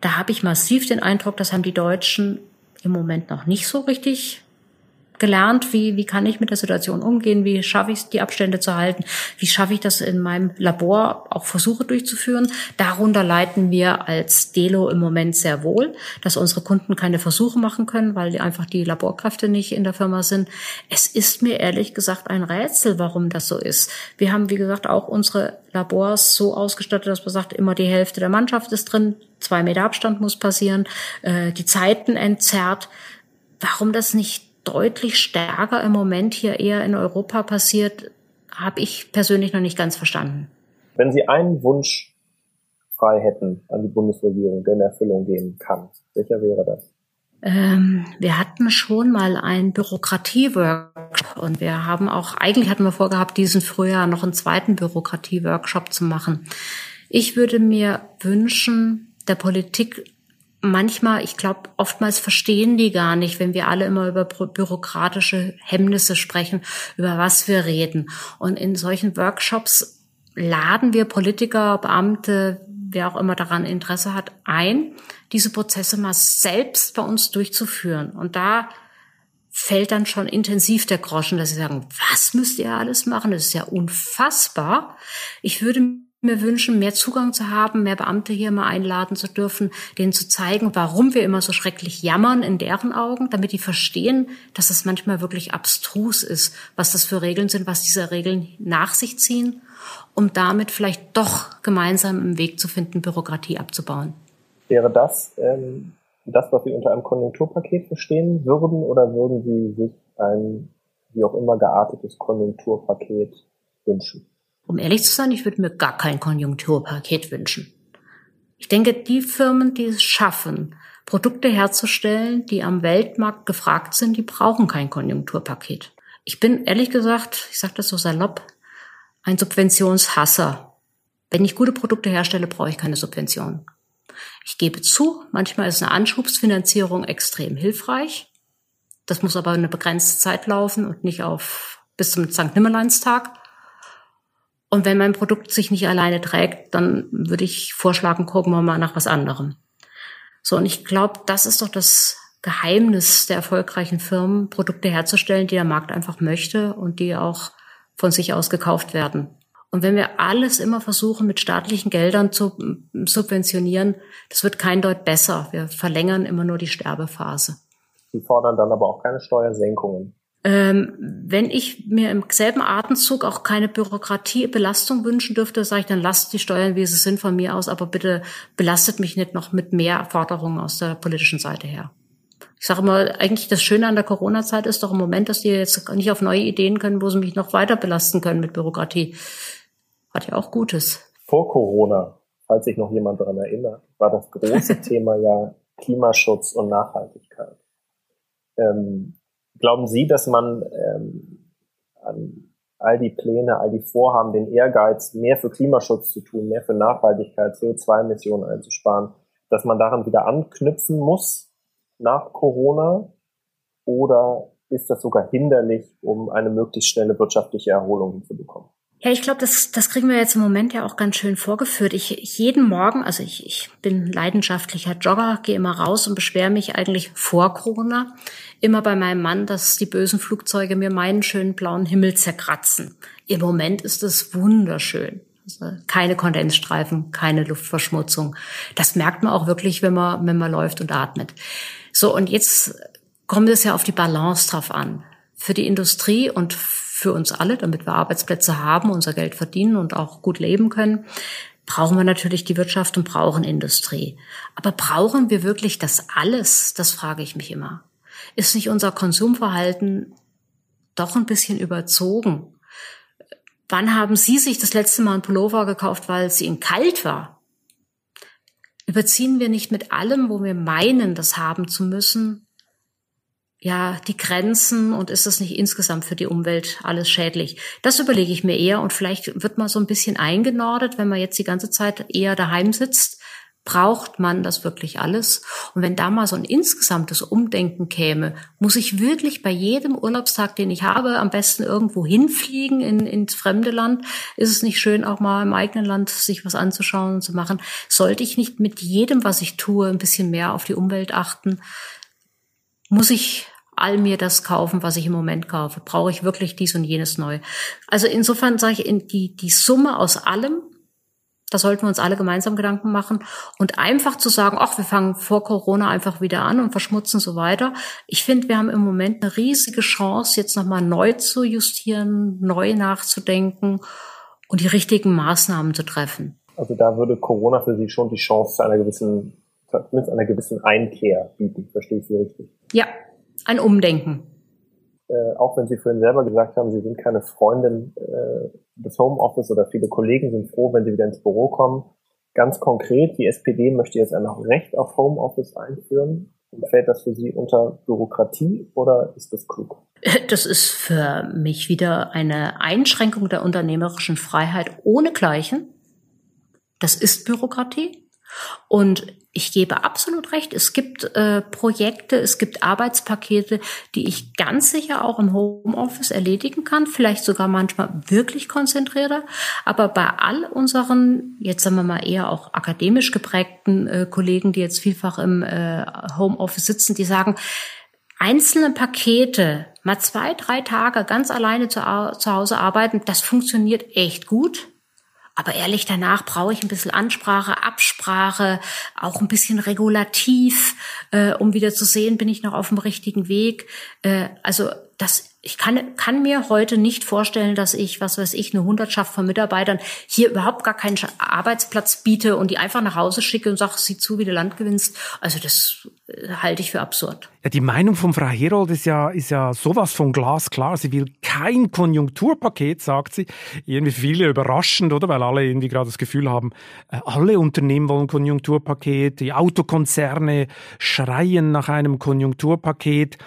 Da habe ich massiv den Eindruck, das haben die Deutschen im Moment noch nicht so richtig gelernt, wie, wie kann ich mit der Situation umgehen, wie schaffe ich es, die Abstände zu halten, wie schaffe ich das in meinem Labor auch Versuche durchzuführen. Darunter leiten wir als Delo im Moment sehr wohl, dass unsere Kunden keine Versuche machen können, weil einfach die Laborkräfte nicht in der Firma sind. Es ist mir ehrlich gesagt ein Rätsel, warum das so ist. Wir haben, wie gesagt, auch unsere Labors so ausgestattet, dass man sagt, immer die Hälfte der Mannschaft ist drin, zwei Meter Abstand muss passieren, äh, die Zeiten entzerrt. Warum das nicht deutlich stärker im Moment hier eher in Europa passiert, habe ich persönlich noch nicht ganz verstanden. Wenn Sie einen Wunsch frei hätten an die Bundesregierung, der in Erfüllung gehen kann, welcher wäre das? Ähm, wir hatten schon mal einen Bürokratieworkshop und wir haben auch, eigentlich hatten wir vorgehabt, diesen Frühjahr noch einen zweiten Bürokratieworkshop zu machen. Ich würde mir wünschen, der Politik manchmal, ich glaube, oftmals verstehen die gar nicht, wenn wir alle immer über bürokratische Hemmnisse sprechen, über was wir reden. Und in solchen Workshops laden wir Politiker, Beamte, wer auch immer daran Interesse hat, ein, diese Prozesse mal selbst bei uns durchzuführen. Und da fällt dann schon intensiv der Groschen, dass sie sagen, was müsst ihr alles machen? Das ist ja unfassbar. Ich würde mir wünschen, mehr Zugang zu haben, mehr Beamte hier mal einladen zu dürfen, denen zu zeigen, warum wir immer so schrecklich jammern in deren Augen, damit die verstehen, dass es manchmal wirklich abstrus ist, was das für Regeln sind, was diese Regeln nach sich ziehen, um damit vielleicht doch gemeinsam einen Weg zu finden, Bürokratie abzubauen. Wäre das ähm, das, was Sie unter einem Konjunkturpaket verstehen würden, oder würden Sie sich ein wie auch immer geartetes Konjunkturpaket wünschen? Um ehrlich zu sein, ich würde mir gar kein Konjunkturpaket wünschen. Ich denke, die Firmen, die es schaffen, Produkte herzustellen, die am Weltmarkt gefragt sind, die brauchen kein Konjunkturpaket. Ich bin ehrlich gesagt, ich sage das so salopp, ein Subventionshasser. Wenn ich gute Produkte herstelle, brauche ich keine Subventionen. Ich gebe zu, manchmal ist eine Anschubsfinanzierung extrem hilfreich. Das muss aber eine begrenzte Zeit laufen und nicht auf bis zum St. Nimmerleinstag. Und wenn mein Produkt sich nicht alleine trägt, dann würde ich vorschlagen, gucken wir mal nach was anderem. So, und ich glaube, das ist doch das Geheimnis der erfolgreichen Firmen, Produkte herzustellen, die der Markt einfach möchte und die auch von sich aus gekauft werden. Und wenn wir alles immer versuchen, mit staatlichen Geldern zu subventionieren, das wird kein Deut besser. Wir verlängern immer nur die Sterbephase. Sie fordern dann aber auch keine Steuersenkungen. Ähm, wenn ich mir im selben Atemzug auch keine Bürokratiebelastung wünschen dürfte, sage ich, dann lasst die Steuern, wie sie sind, von mir aus, aber bitte belastet mich nicht noch mit mehr Forderungen aus der politischen Seite her. Ich sage immer, eigentlich das Schöne an der Corona-Zeit ist doch im Moment, dass die jetzt nicht auf neue Ideen können, wo sie mich noch weiter belasten können mit Bürokratie. Hat ja auch Gutes. Vor Corona, falls sich noch jemand daran erinnert, war das große Thema ja Klimaschutz und Nachhaltigkeit. Ähm, Glauben Sie, dass man ähm, an all die Pläne, all die Vorhaben, den Ehrgeiz, mehr für Klimaschutz zu tun, mehr für Nachhaltigkeit, CO2-Emissionen einzusparen, dass man daran wieder anknüpfen muss nach Corona? Oder ist das sogar hinderlich, um eine möglichst schnelle wirtschaftliche Erholung hinzubekommen? Ja, ich glaube, das, das kriegen wir jetzt im Moment ja auch ganz schön vorgeführt. Ich, jeden Morgen, also ich, ich bin leidenschaftlicher Jogger, gehe immer raus und beschwere mich eigentlich vor Corona immer bei meinem Mann, dass die bösen Flugzeuge mir meinen schönen blauen Himmel zerkratzen. Im Moment ist es wunderschön. Also keine Kondensstreifen, keine Luftverschmutzung. Das merkt man auch wirklich, wenn man, wenn man läuft und atmet. So, und jetzt kommt es ja auf die Balance drauf an. Für die Industrie und für uns alle, damit wir Arbeitsplätze haben, unser Geld verdienen und auch gut leben können, brauchen wir natürlich die Wirtschaft und brauchen Industrie. Aber brauchen wir wirklich das alles? Das frage ich mich immer. Ist nicht unser Konsumverhalten doch ein bisschen überzogen? Wann haben Sie sich das letzte Mal ein Pullover gekauft, weil es Ihnen kalt war? Überziehen wir nicht mit allem, wo wir meinen, das haben zu müssen, ja, die Grenzen und ist das nicht insgesamt für die Umwelt alles schädlich? Das überlege ich mir eher und vielleicht wird man so ein bisschen eingenordet, wenn man jetzt die ganze Zeit eher daheim sitzt Braucht man das wirklich alles? Und wenn da mal so ein insgesamtes Umdenken käme, muss ich wirklich bei jedem Urlaubstag, den ich habe, am besten irgendwo hinfliegen in, ins fremde Land? Ist es nicht schön, auch mal im eigenen Land sich was anzuschauen und zu machen? Sollte ich nicht mit jedem, was ich tue, ein bisschen mehr auf die Umwelt achten? Muss ich all mir das kaufen, was ich im Moment kaufe? Brauche ich wirklich dies und jenes neu? Also insofern sage ich, die, die Summe aus allem da sollten wir uns alle gemeinsam Gedanken machen. Und einfach zu sagen, ach, wir fangen vor Corona einfach wieder an und verschmutzen so weiter. Ich finde, wir haben im Moment eine riesige Chance, jetzt nochmal neu zu justieren, neu nachzudenken und die richtigen Maßnahmen zu treffen. Also da würde Corona für Sie schon die Chance zu einer gewissen, zumindest einer gewissen Einkehr bieten. Verstehe ich Sie richtig? Ja, ein Umdenken äh, auch wenn Sie vorhin selber gesagt haben, Sie sind keine Freundin äh, des Homeoffice oder viele Kollegen sind froh, wenn sie wieder ins Büro kommen. Ganz konkret, die SPD möchte jetzt ein Recht auf Homeoffice einführen. Fällt das für Sie unter Bürokratie oder ist das klug? Das ist für mich wieder eine Einschränkung der unternehmerischen Freiheit ohnegleichen. Das ist Bürokratie. Und ich gebe absolut recht, es gibt äh, Projekte, es gibt Arbeitspakete, die ich ganz sicher auch im Homeoffice erledigen kann, vielleicht sogar manchmal wirklich konzentriere. Aber bei all unseren, jetzt sagen wir mal eher auch akademisch geprägten äh, Kollegen, die jetzt vielfach im äh, Homeoffice sitzen, die sagen, einzelne Pakete, mal zwei, drei Tage ganz alleine zu, zu Hause arbeiten, das funktioniert echt gut. Aber ehrlich, danach brauche ich ein bisschen Ansprache, Absprache, auch ein bisschen regulativ, äh, um wieder zu sehen, bin ich noch auf dem richtigen Weg. Äh, also das ich kann, kann mir heute nicht vorstellen, dass ich, was weiß ich, eine Hundertschaft von Mitarbeitern hier überhaupt gar keinen Arbeitsplatz biete und die einfach nach Hause schicke und sage, sieh zu, wie du Land gewinnst. Also das äh, halte ich für absurd. Ja, die Meinung von Frau Herold ist ja, ist ja sowas von glasklar. Sie will kein Konjunkturpaket, sagt sie. Irgendwie viele überraschend, oder? Weil alle irgendwie gerade das Gefühl haben, äh, alle Unternehmen wollen Konjunkturpaket, die Autokonzerne schreien nach einem Konjunkturpaket.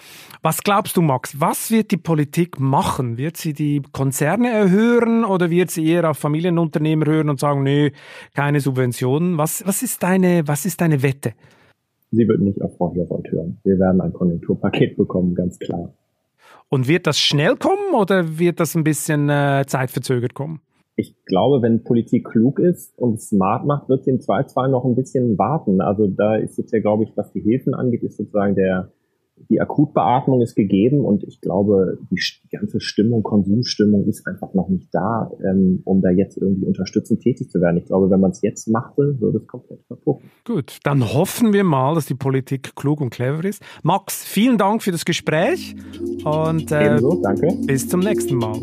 Was glaubst du, Max? Was wird die Politik machen? Wird sie die Konzerne erhöhen oder wird sie eher auf Familienunternehmer hören und sagen, nee, keine Subventionen? Was, was, ist, deine, was ist deine Wette? Sie wird nicht auf Frau Herold hören. Wir werden ein Konjunkturpaket bekommen, ganz klar. Und wird das schnell kommen oder wird das ein bisschen äh, zeitverzögert kommen? Ich glaube, wenn Politik klug ist und smart macht, wird sie im Zweifelsfall noch ein bisschen warten. Also da ist jetzt ja, glaube ich, was die Hilfen angeht, ist sozusagen der die Akutbeatmung ist gegeben und ich glaube, die, die, ganze Stimmung, Konsumstimmung ist einfach noch nicht da, ähm, um da jetzt irgendwie unterstützend tätig zu werden. Ich glaube, wenn man es jetzt machte, würde es komplett verpuffen. Gut, dann hoffen wir mal, dass die Politik klug und clever ist. Max, vielen Dank für das Gespräch und äh, Ebenso, danke. bis zum nächsten Mal.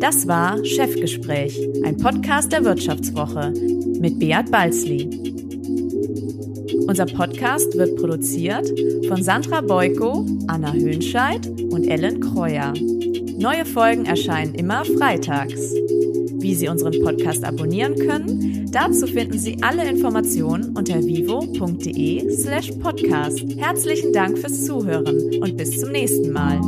Das war Chefgespräch, ein Podcast der Wirtschaftswoche mit Beat Balzli. Unser Podcast wird produziert von Sandra Beuko, Anna Höhnscheid und Ellen Kreuer. Neue Folgen erscheinen immer freitags. Wie Sie unseren Podcast abonnieren können, dazu finden Sie alle Informationen unter vivo.de slash podcast. Herzlichen Dank fürs Zuhören und bis zum nächsten Mal.